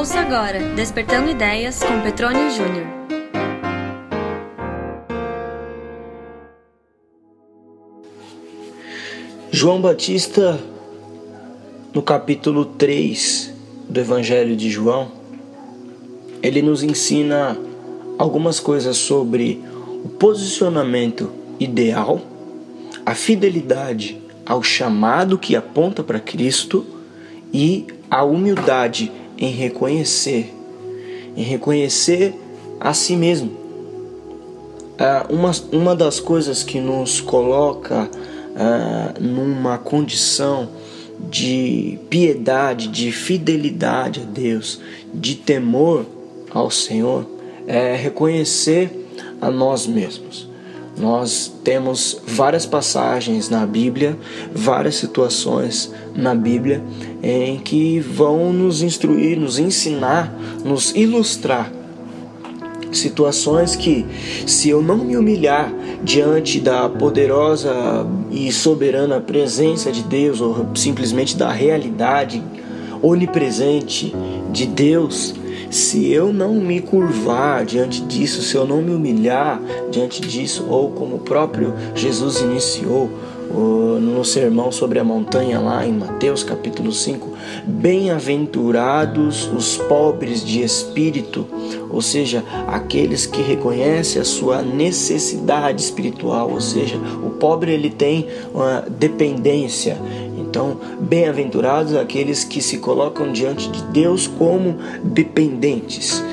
Ouça agora Despertando Ideias com Petrônio Júnior. João Batista, no capítulo 3 do Evangelho de João, ele nos ensina algumas coisas sobre o posicionamento ideal, a fidelidade ao chamado que aponta para Cristo e a humildade em reconhecer, em reconhecer a si mesmo. Ah, uma, uma das coisas que nos coloca ah, numa condição de piedade, de fidelidade a Deus, de temor ao Senhor, é reconhecer a nós mesmos. Nós temos várias passagens na Bíblia, várias situações na Bíblia em que vão nos instruir, nos ensinar, nos ilustrar situações que, se eu não me humilhar diante da poderosa e soberana presença de Deus, ou simplesmente da realidade onipresente de Deus, se eu não me curvar diante disso, se eu não me humilhar diante disso, ou como o próprio Jesus iniciou no sermão sobre a montanha lá em Mateus capítulo 5, bem-aventurados os pobres de espírito, ou seja, aqueles que reconhecem a sua necessidade espiritual, ou seja, o pobre ele tem uma dependência, então, bem-aventurados aqueles que se colocam diante de Deus como dependentes.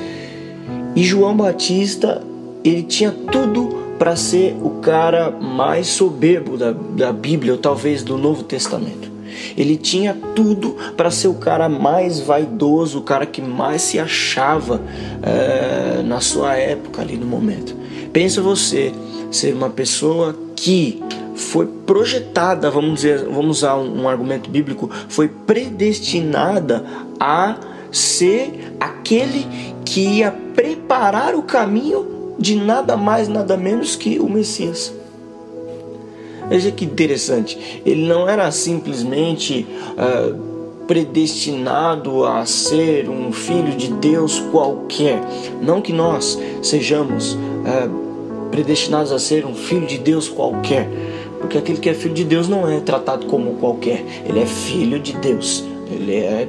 E João Batista, ele tinha tudo para ser o cara mais soberbo da, da Bíblia, ou talvez do Novo Testamento. Ele tinha tudo para ser o cara mais vaidoso, o cara que mais se achava é, na sua época ali no momento. Pensa você ser uma pessoa que foi projetada, vamos dizer, vamos usar um, um argumento bíblico, foi predestinada a ser aquele que ia preparar o caminho de nada mais, nada menos que o Messias. Veja que interessante, ele não era simplesmente uh, predestinado a ser um filho de Deus qualquer. Não que nós sejamos uh, predestinados a ser um filho de Deus qualquer, porque aquele que é filho de Deus não é tratado como qualquer, ele é filho de Deus, ele é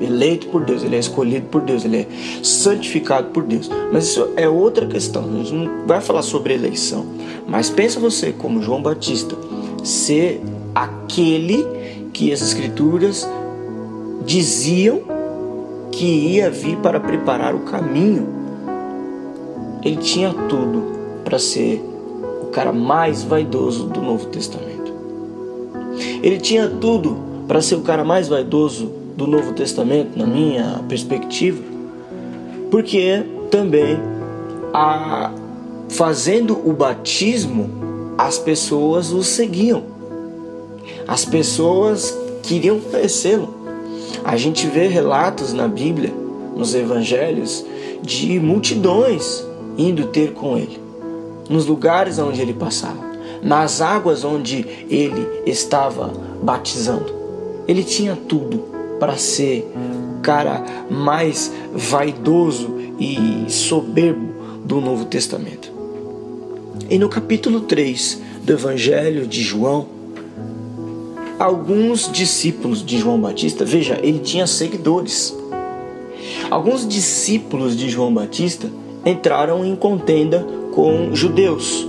eleito por Deus, ele é escolhido por Deus, ele é santificado por Deus. Mas isso é outra questão, a gente não vai falar sobre eleição. Mas pensa você, como João Batista, ser aquele que as Escrituras diziam que ia vir para preparar o caminho. Ele tinha tudo para ser cara mais vaidoso do Novo Testamento. Ele tinha tudo para ser o cara mais vaidoso do Novo Testamento, na minha perspectiva, porque também a, fazendo o batismo, as pessoas o seguiam. As pessoas queriam conhecê-lo. A gente vê relatos na Bíblia, nos evangelhos, de multidões indo ter com ele nos lugares onde ele passava, nas águas onde ele estava batizando. Ele tinha tudo para ser o cara mais vaidoso e soberbo do Novo Testamento. E no capítulo 3 do Evangelho de João, alguns discípulos de João Batista, veja, ele tinha seguidores. Alguns discípulos de João Batista entraram em contenda com judeus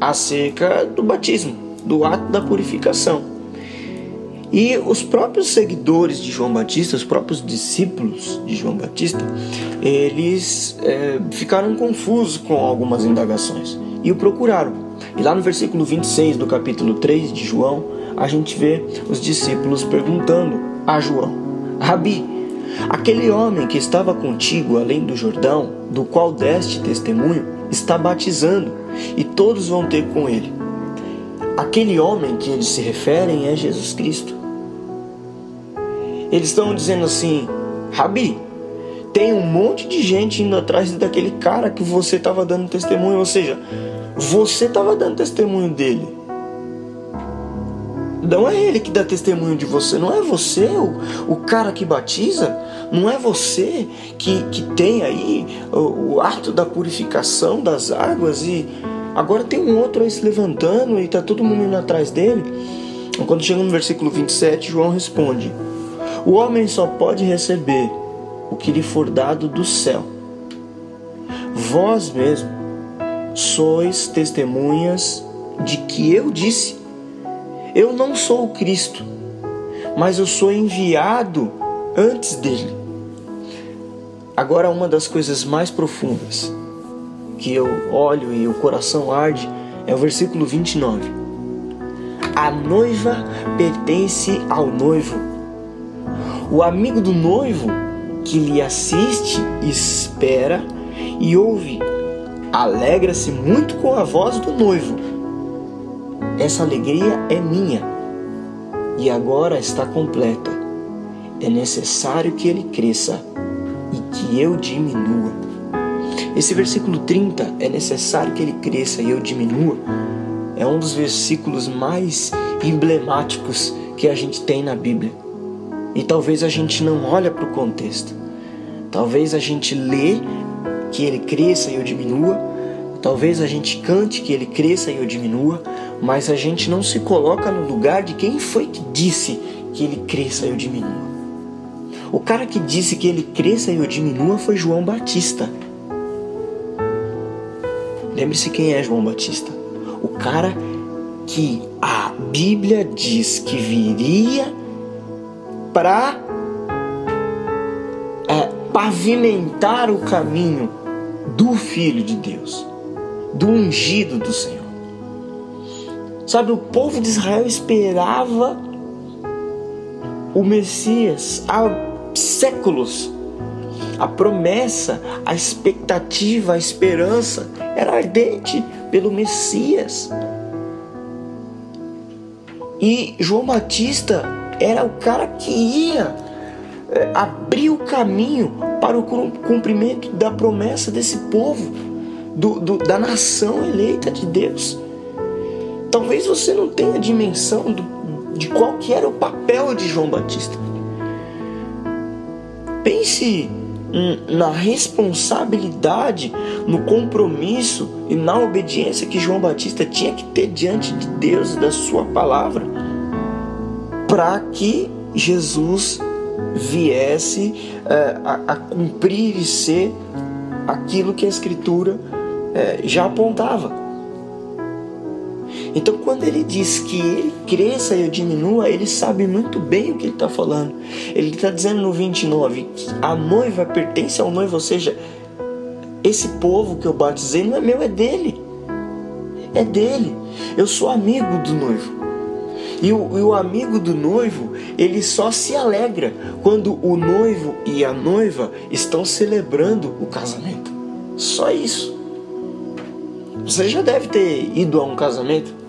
acerca do batismo, do ato da purificação. E os próprios seguidores de João Batista, os próprios discípulos de João Batista, eles é, ficaram confusos com algumas indagações e o procuraram. E lá no versículo 26 do capítulo 3 de João, a gente vê os discípulos perguntando a João: Rabi, aquele homem que estava contigo além do Jordão, do qual deste testemunho, está batizando e todos vão ter com ele. Aquele homem que eles se referem é Jesus Cristo. Eles estão dizendo assim: Rabi, tem um monte de gente indo atrás daquele cara que você estava dando testemunho, ou seja, você estava dando testemunho dele. Não é ele que dá testemunho de você, não é você o, o cara que batiza, não é você que, que tem aí o, o ato da purificação das águas e agora tem um outro aí se levantando e tá todo mundo indo atrás dele. Quando chega no versículo 27, João responde: O homem só pode receber o que lhe for dado do céu. Vós mesmo sois testemunhas de que eu disse eu não sou o Cristo, mas eu sou enviado antes dele. Agora, uma das coisas mais profundas que eu olho e o coração arde é o versículo 29. A noiva pertence ao noivo. O amigo do noivo que lhe assiste, espera e ouve, alegra-se muito com a voz do noivo essa alegria é minha e agora está completa. É necessário que ele cresça e que eu diminua. Esse versículo 30, é necessário que ele cresça e eu diminua, é um dos versículos mais emblemáticos que a gente tem na Bíblia. E talvez a gente não olha para o contexto. Talvez a gente lê que ele cresça e eu diminua. Talvez a gente cante que ele cresça e eu diminua mas a gente não se coloca no lugar de quem foi que disse que ele cresça e eu diminua. O cara que disse que ele cresça e eu diminua foi João Batista. Lembre-se quem é João Batista. O cara que a Bíblia diz que viria para é, pavimentar o caminho do Filho de Deus, do ungido do Senhor. Sabe, o povo de Israel esperava o Messias há séculos. A promessa, a expectativa, a esperança era ardente pelo Messias. E João Batista era o cara que ia é, abrir o caminho para o cumprimento da promessa desse povo, do, do, da nação eleita de Deus. Talvez você não tenha dimensão do, de qual que era o papel de João Batista. Pense na responsabilidade, no compromisso e na obediência que João Batista tinha que ter diante de Deus e da sua palavra para que Jesus viesse é, a, a, cumprir e ser aquilo que a Escritura é, já apontava. Então, quando ele diz que ele cresça e eu diminua, ele sabe muito bem o que ele está falando. Ele está dizendo no 29 que a noiva pertence ao noivo, ou seja, esse povo que eu batizei não é meu, é dele. É dele. Eu sou amigo do noivo. E o, e o, amigo do noivo, ele só se alegra quando o noivo e a noiva estão celebrando o casamento. Só isso. Você já deve ter ido a um casamento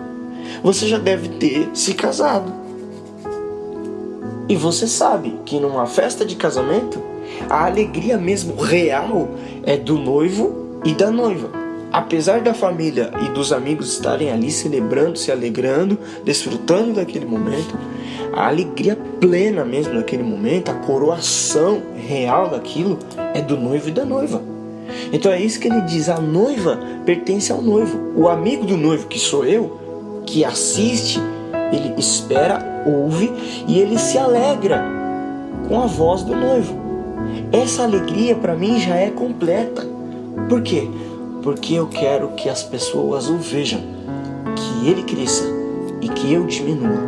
você já deve ter se casado. E você sabe que numa festa de casamento, a alegria mesmo real é do noivo e da noiva. Apesar da família e dos amigos estarem ali celebrando, se alegrando, desfrutando daquele momento, a alegria plena mesmo daquele momento, a coroação real daquilo é do noivo e da noiva. Então é isso que ele diz: a noiva pertence ao noivo. O amigo do noivo, que sou eu, que assiste, ele espera, ouve e ele se alegra com a voz do noivo. Essa alegria para mim já é completa. Por quê? Porque eu quero que as pessoas o vejam, que ele cresça e que eu diminua.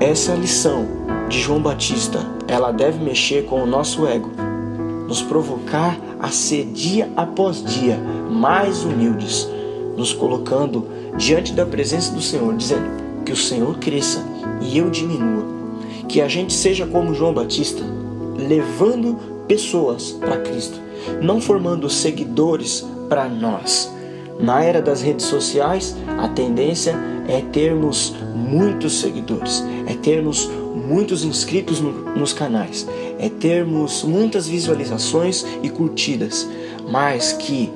Essa lição de João Batista, ela deve mexer com o nosso ego, nos provocar a ser dia após dia mais humildes, nos colocando diante da presença do Senhor, dizendo que o Senhor cresça e eu diminua. Que a gente seja como João Batista, levando pessoas para Cristo, não formando seguidores para nós. Na era das redes sociais, a tendência é termos muitos seguidores, é termos muitos inscritos no, nos canais, é termos muitas visualizações e curtidas, mas que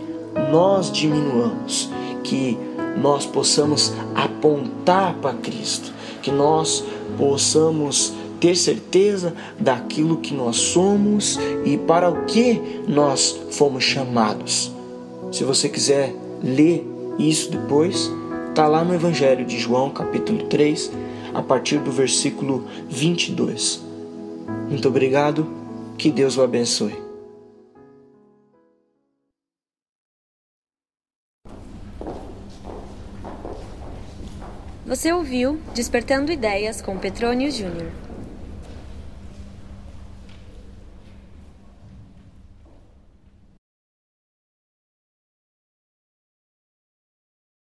nós diminuamos, que nós possamos apontar para Cristo, que nós possamos ter certeza daquilo que nós somos e para o que nós fomos chamados. Se você quiser ler isso depois, está lá no Evangelho de João, capítulo 3, a partir do versículo 22. Muito obrigado, que Deus o abençoe. Você ouviu Despertando Ideias com Petrônio Júnior.